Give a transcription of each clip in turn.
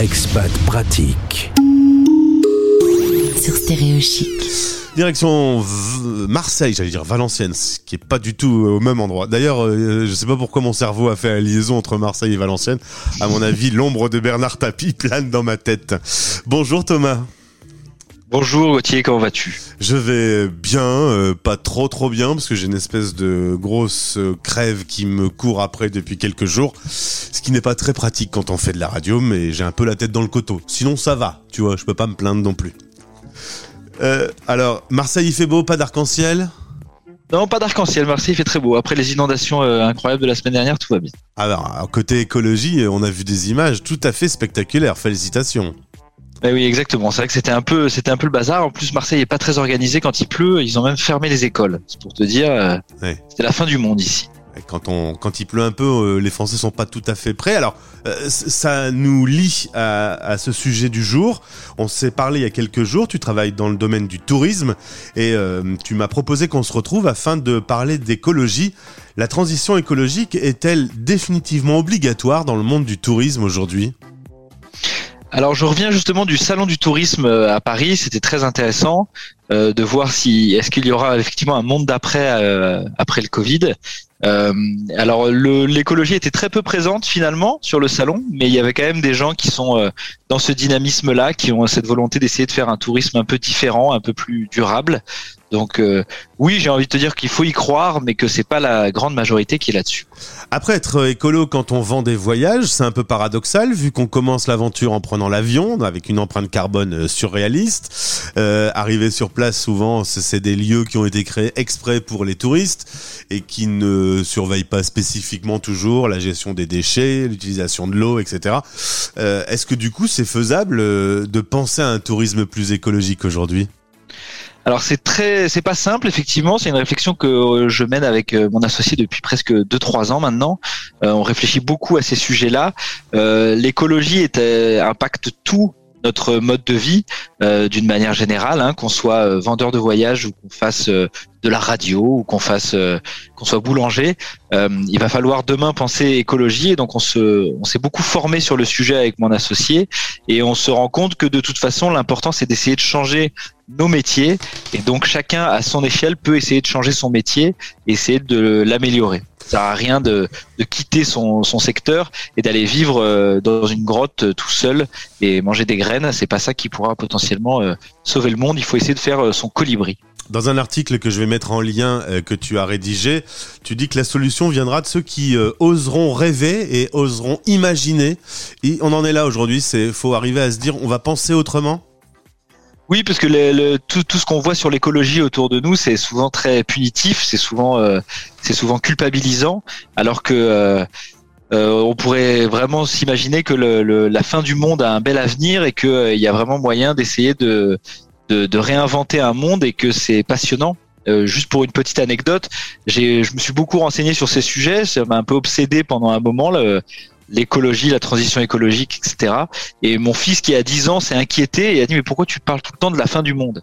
Expat pratique. Sur Stéréo Chic. Direction V- Marseille, j'allais dire Valenciennes, ce qui est pas du tout au même endroit. D'ailleurs, euh, je sais pas pourquoi mon cerveau a fait la liaison entre Marseille et Valenciennes. À mon avis, l'ombre de Bernard Tapie plane dans ma tête. Bonjour Thomas. Bonjour Gauthier, comment vas-tu? Je vais bien, euh, pas trop trop bien, parce que j'ai une espèce de grosse euh, crève qui me court après depuis quelques jours, ce qui n'est pas très pratique quand on fait de la radio, mais j'ai un peu la tête dans le coteau. Sinon ça va, tu vois, je peux pas me plaindre non plus. Euh, alors, Marseille il fait beau, pas d'arc-en-ciel? Non, pas d'arc-en-ciel, Marseille il fait très beau. Après les inondations euh, incroyables de la semaine dernière, tout va bien. Alors, alors, côté écologie, on a vu des images tout à fait spectaculaires, félicitations. Eh oui, exactement. C'est vrai que c'était un peu, c'était un peu le bazar. En plus, Marseille est pas très organisé quand il pleut. Ils ont même fermé les écoles. C'est pour te dire, euh, Ouais. c'était la fin du monde ici. Quand, on, quand il pleut un peu, euh, les Français sont pas tout à fait prêts. Alors, euh, ça nous lie à, à ce sujet du jour. On s'est parlé il y a quelques jours. Tu travailles dans le domaine du tourisme et euh, tu m'as proposé qu'on se retrouve afin de parler d'écologie. La transition écologique est-elle définitivement obligatoire dans le monde du tourisme aujourd'hui? Alors, je reviens justement du salon du tourisme euh, à Paris. C'était très intéressant euh, de voir si est-ce qu'il y aura effectivement un monde d'après euh, après le Covid. Euh, alors, l'écologie était très peu présente finalement sur le salon, mais il y avait quand même des gens qui sont dans ce dynamisme-là, qui ont cette volonté d'essayer de faire un tourisme un peu différent, un peu plus durable. Donc, euh, oui, j'ai envie de te dire qu'il faut y croire, mais que c'est pas la grande majorité qui est là-dessus. Après être écolo quand on vend des voyages, c'est un peu paradoxal vu qu'on commence l'aventure en prenant l'avion avec une empreinte carbone euh, surréaliste. Euh, sur place souvent, c'est c'est des lieux qui ont été créés exprès pour les touristes et qui ne surveillent pas spécifiquement toujours la gestion des déchets, l'utilisation de l'eau, etc. Euh, Est-ce que du coup c'est faisable euh, de penser à un tourisme plus écologique aujourd'hui? Alors c'est très, c'est pas simple effectivement. C'est une réflexion que euh, je mène avec euh, mon associé depuis presque 2-3 ans maintenant. Euh, on réfléchit beaucoup à ces sujets-là. Euh, L'écologie euh, impacte tout notre mode de vie euh, d'une manière générale, hein, qu'on soit vendeur de voyage ou qu'on fasse de la radio ou qu'on fasse qu'on soit boulanger. Il va falloir demain penser écologie et donc on se on s'est beaucoup formé sur le sujet avec mon associé et on se rend compte que de toute façon l'important c'est d'essayer de changer nos métiers et donc chacun à son échelle peut essayer de changer son métier essayer de l'améliorer. Ça sert à rien de, quitter son, secteur et d'aller vivre euh, dans une grotte euh, tout seul et manger des graines. C'est pas ça qui pourra potentiellement euh, sauver le monde. Il faut essayer de faire son colibri. Dans un article que je vais mettre en lien que tu as rédigé, tu dis que la solution viendra de ceux qui oseront rêver et oseront imaginer. Et on en est là aujourd'hui, c'est faut arriver à se dire on va penser autrement. Oui, parce que le, le- tout, tout ce qu'on voit sur l'écologie autour de nous, c'est souvent très punitif, c'est souvent, euh, c'est souvent culpabilisant, alors que euh, euh, on pourrait vraiment s'imaginer que le, la fin du monde a un bel avenir et qu'il y a vraiment moyen d'essayer de, de, de réinventer un monde et que c'est passionnant. Euh, juste pour une petite anecdote, je me suis beaucoup renseigné sur ces sujets, ça m'a un peu obsédé pendant un moment. le- l'écologie, la transition écologique, etc. Et mon fils qui a 10 ans s'est inquiété et a dit mais pourquoi tu parles tout le temps de la fin du monde?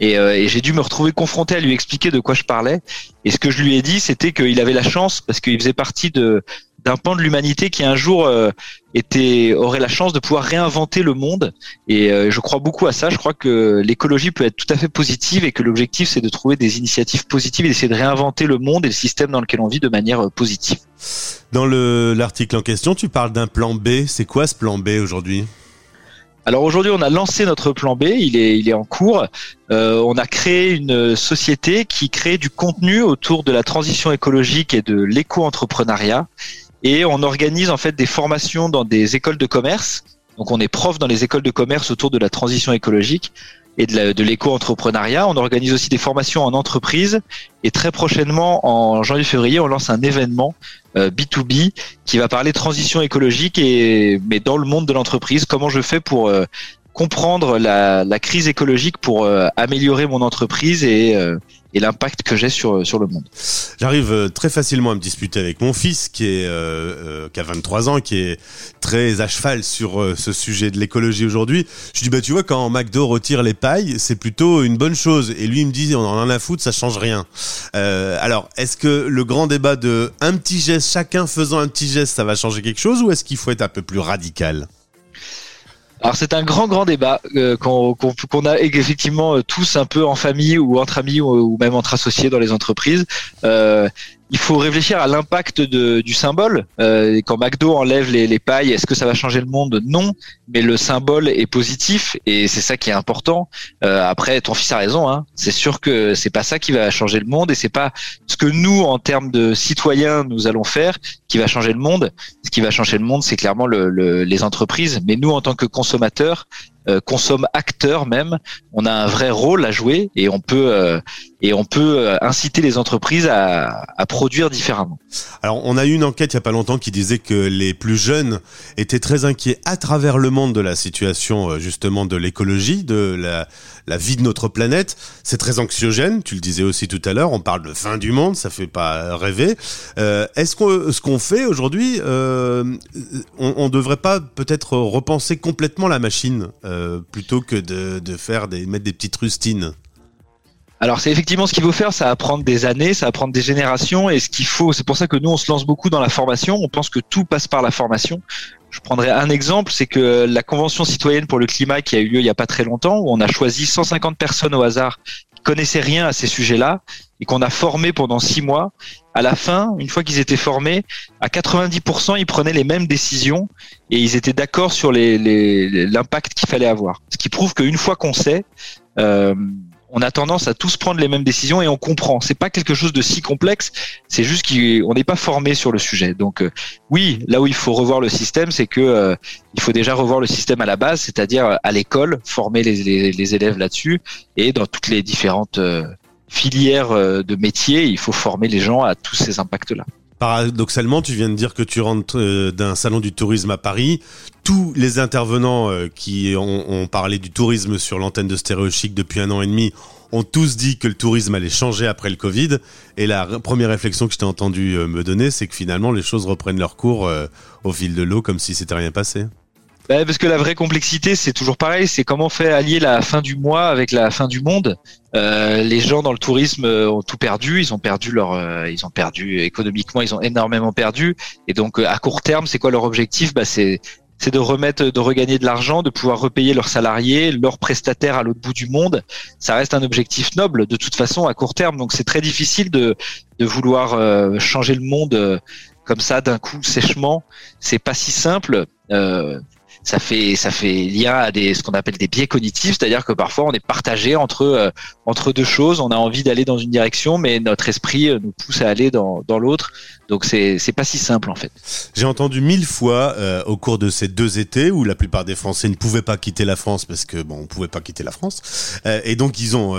Et, euh, et j'ai dû me retrouver confronté à lui expliquer de quoi je parlais. Et ce que je lui ai dit, c'était qu'il avait la chance parce qu'il faisait partie de d'un pan de l'humanité qui un jour euh, était aurait la chance de pouvoir réinventer le monde. Et euh, je crois beaucoup à ça. Je crois que l'écologie peut être tout à fait positive et que l'objectif c'est de trouver des initiatives positives et d'essayer de réinventer le monde et le système dans lequel on vit de manière euh, positive. Dans le l'article en question, tu parles d'un plan B. C'est quoi ce plan B aujourd'hui? Alors aujourd'hui, on a lancé notre plan B, il est, il est en cours. Euh, on a créé une société qui crée du contenu autour de la transition écologique et de l'éco-entrepreneuriat. Et on organise en fait des formations dans des écoles de commerce. Donc on est prof dans les écoles de commerce autour de la transition écologique et de l'éco-entrepreneuriat. On organise aussi des formations en entreprise. Et très prochainement, en janvier-février, on lance un événement euh, B2B qui va parler transition écologique et mais dans le monde de l'entreprise. Comment je fais pour euh, comprendre la, crise écologique pour euh, améliorer mon entreprise et, euh, et l'impact que j'ai sur sur le monde. J'arrive euh, très facilement à me disputer avec mon fils qui est euh, euh, qui a 23 ans, qui est très à cheval sur euh, ce sujet de l'écologie aujourd'hui. Je lui dis bah tu vois quand McDo retire les pailles, c'est plutôt une bonne chose. Et lui il me dit on en a à foutre, ça change rien. Euh, alors est-ce que le grand débat de un petit geste, chacun faisant un petit geste, ça va changer quelque chose ou est-ce qu'il faut être un peu plus radical? Alors c'est un grand grand débat euh, qu'on a effectivement tous un peu en famille ou entre amis ou, même entre associés dans les entreprises. Euh, il faut réfléchir à l'impact du symbole. Euh, quand McDo enlève les, les pailles, est-ce que ça va changer le monde? Non, mais le symbole est positif et c'est ça qui est important. Euh, après, ton fils a raison. Hein. C'est sûr que c'est pas ça qui va changer le monde et c'est pas ce que nous, en termes de citoyens, nous allons faire qui va changer le monde. Ce qui va changer le monde, c'est clairement le, les entreprises. Mais nous, en tant que consommateurs, consomme acteur même, on a un vrai rôle à jouer et on peut euh, et on peut euh, inciter les entreprises à, produire différemment. Alors on a eu une enquête il y a pas longtemps qui disait que les plus jeunes étaient très inquiets à travers le monde de la situation justement de l'écologie, de la, vie de notre planète. C'est très anxiogène, tu le disais aussi tout à l'heure. On parle de fin du monde, ça fait pas rêver. Euh, Est-ce qu'on ce qu'on fait aujourd'hui, euh, on, on devrait pas peut-être repenser complètement la machine euh, plutôt que de, de faire des mettre des petites rustines alors c'est effectivement ce qu'il faut faire, ça va prendre des années, ça va prendre des générations, et ce qu'il faut, c'est pour ça que nous on se lance beaucoup dans la formation. On pense que tout passe par la formation. Je prendrai un exemple, c'est que la convention citoyenne pour le climat qui a eu lieu il y a pas très longtemps, où on a choisi 150 personnes au hasard qui connaissaient rien à ces sujets-là et qu'on a formé pendant six mois. À la fin, une fois qu'ils étaient formés, à 90%, ils prenaient les mêmes décisions et ils étaient d'accord sur l'impact les, l'impact qu'il fallait avoir. Ce qui prouve qu'une fois qu'on sait, euh, on a tendance à tous prendre les mêmes décisions et on comprend. C'est pas quelque chose de si complexe, c'est juste qu'on n'est pas formé sur le sujet. Donc euh, oui, là où il faut revoir le système, c'est que euh, il faut déjà revoir le système à la base, c'est-à-dire euh, à l'école, former les, les, élèves là-dessus et dans toutes les différentes filières de métiers, il faut former les gens à tous ces impacts-là. Paradoxalement, tu viens de dire que tu rentres euh, d'un salon du tourisme à Paris. Tous les intervenants euh, qui ont, parlé du tourisme sur l'antenne de Stéréo Chic depuis un an et demi ont tous dit que le tourisme allait changer après le Covid. Et la première réflexion que je t'ai entendu euh, me donner, c'est que finalement les choses reprennent leur cours au fil de l'eau comme si c'était rien passé. Bah, parce que la vraie complexité, c'est toujours pareil, c'est comment fait allier la fin du mois avec la fin du monde. Euh, les gens dans le tourisme euh, ont tout perdu, ils ont perdu leur, euh, ils ont perdu économiquement, ils ont énormément perdu. Et donc à court terme, c'est quoi leur objectif? Bah c'est c'est de remettre, de regagner de l'argent, de pouvoir repayer leurs salariés, leurs prestataires à l'autre bout du monde. Ça reste un objectif noble de toute façon à court terme. Donc c'est très difficile de, de vouloir changer le monde comme ça d'un coup sèchement. C'est pas si simple. Euh, ça fait ça fait lien à des ce qu'on appelle des biais cognitifs, c'est-à-dire que parfois on est partagé entre euh, entre deux choses, on a envie d'aller dans une direction, mais notre esprit euh, nous pousse à aller dans, dans l'autre. Donc c'est c'est pas si simple en fait. J'ai entendu mille fois euh, au cours de ces deux étés où la plupart des Français ne pouvaient pas quitter la France parce que bon on pouvait pas quitter la France et donc ils ont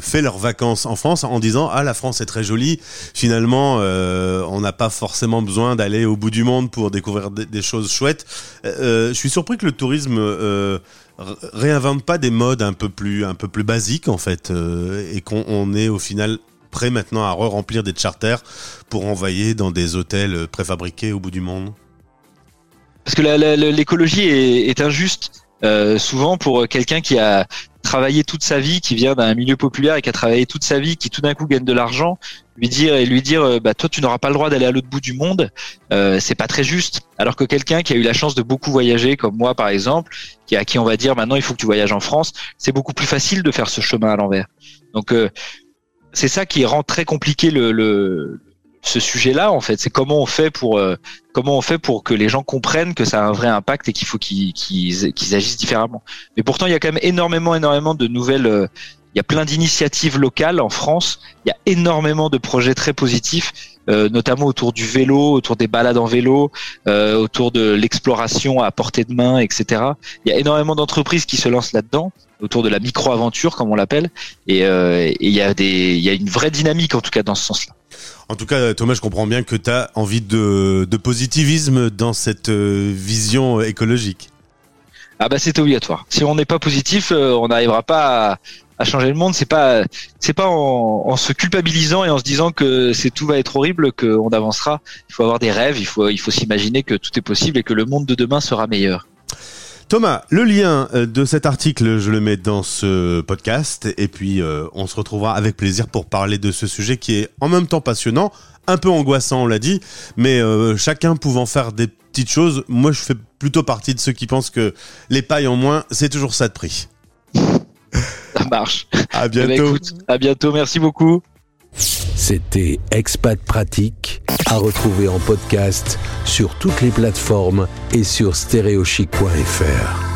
fait leurs vacances en France en disant ah la France est très jolie finalement on n'a pas forcément besoin d'aller au bout du monde pour découvrir des, des choses chouettes. je suis sûr surpris que le tourisme euh, réinvente pas des modes un peu plus, basiques en fait, euh, et qu'on est au final prêt maintenant à re-remplir des charters pour envoyer dans des hôtels préfabriqués au bout du monde? Parce que l'écologie est, injuste. Euh, souvent pour quelqu'un qui a travaillé toute sa vie, qui vient d'un milieu populaire et qui a travaillé toute sa vie, qui tout d'un coup gagne de l'argent, lui dire et lui dire, euh, bah toi tu n'auras pas le droit d'aller à l'autre bout du monde, euh, c'est pas très juste. Alors que quelqu'un qui a eu la chance de beaucoup voyager, comme moi par exemple, qui à qui on va dire maintenant il faut que tu voyages en France, c'est beaucoup plus facile de faire ce chemin à l'envers. Donc euh, c'est ça qui rend très compliqué le, le ce sujet-là en fait. C'est comment on fait pour euh, comment on fait pour que les gens comprennent que ça a un vrai impact et qu'il faut qu'ils qu'ils agissent différemment. Mais pourtant, il y a quand même énormément énormément de nouvelles. Euh, il y a plein d'initiatives locales en France. Il y a énormément de projets très positifs, euh, notamment autour du vélo, autour des balades en vélo, autour de l'exploration à portée de main, etc. Il y a énormément d'entreprises qui se lancent là-dedans autour de la micro-aventure, comme on l'appelle, et, et il y a des, il y a une vraie dynamique en tout cas dans ce sens-là. En tout cas, Thomas, je comprends bien que tu as envie de, positivisme dans cette euh, vision écologique. Ah bah c'est obligatoire. Si on n'est pas positif, euh, on n'arrivera pas à, changer le monde. C'est pas c'est pas en, se culpabilisant et en se disant que c'est tout va être horrible qu'on avancera. Il faut avoir des rêves. Il faut il faut s'imaginer que tout est possible et que le monde de demain sera meilleur. Thomas, le lien euh, de cet article, je le mets dans ce podcast et puis euh, on se retrouvera avec plaisir pour parler de ce sujet qui est en même temps passionnant, un peu angoissant, on l'a dit, mais euh, chacun pouvant faire des petites choses. Moi, je fais plutôt partie de ceux qui pensent que les pailles en moins, c'est toujours ça de prix. Ça marche. À Eh ben, bientôt. écoute, à bientôt. Merci beaucoup. C'était Expat Pratique, à retrouver en podcast sur toutes les plateformes et sur stéréochic.fr.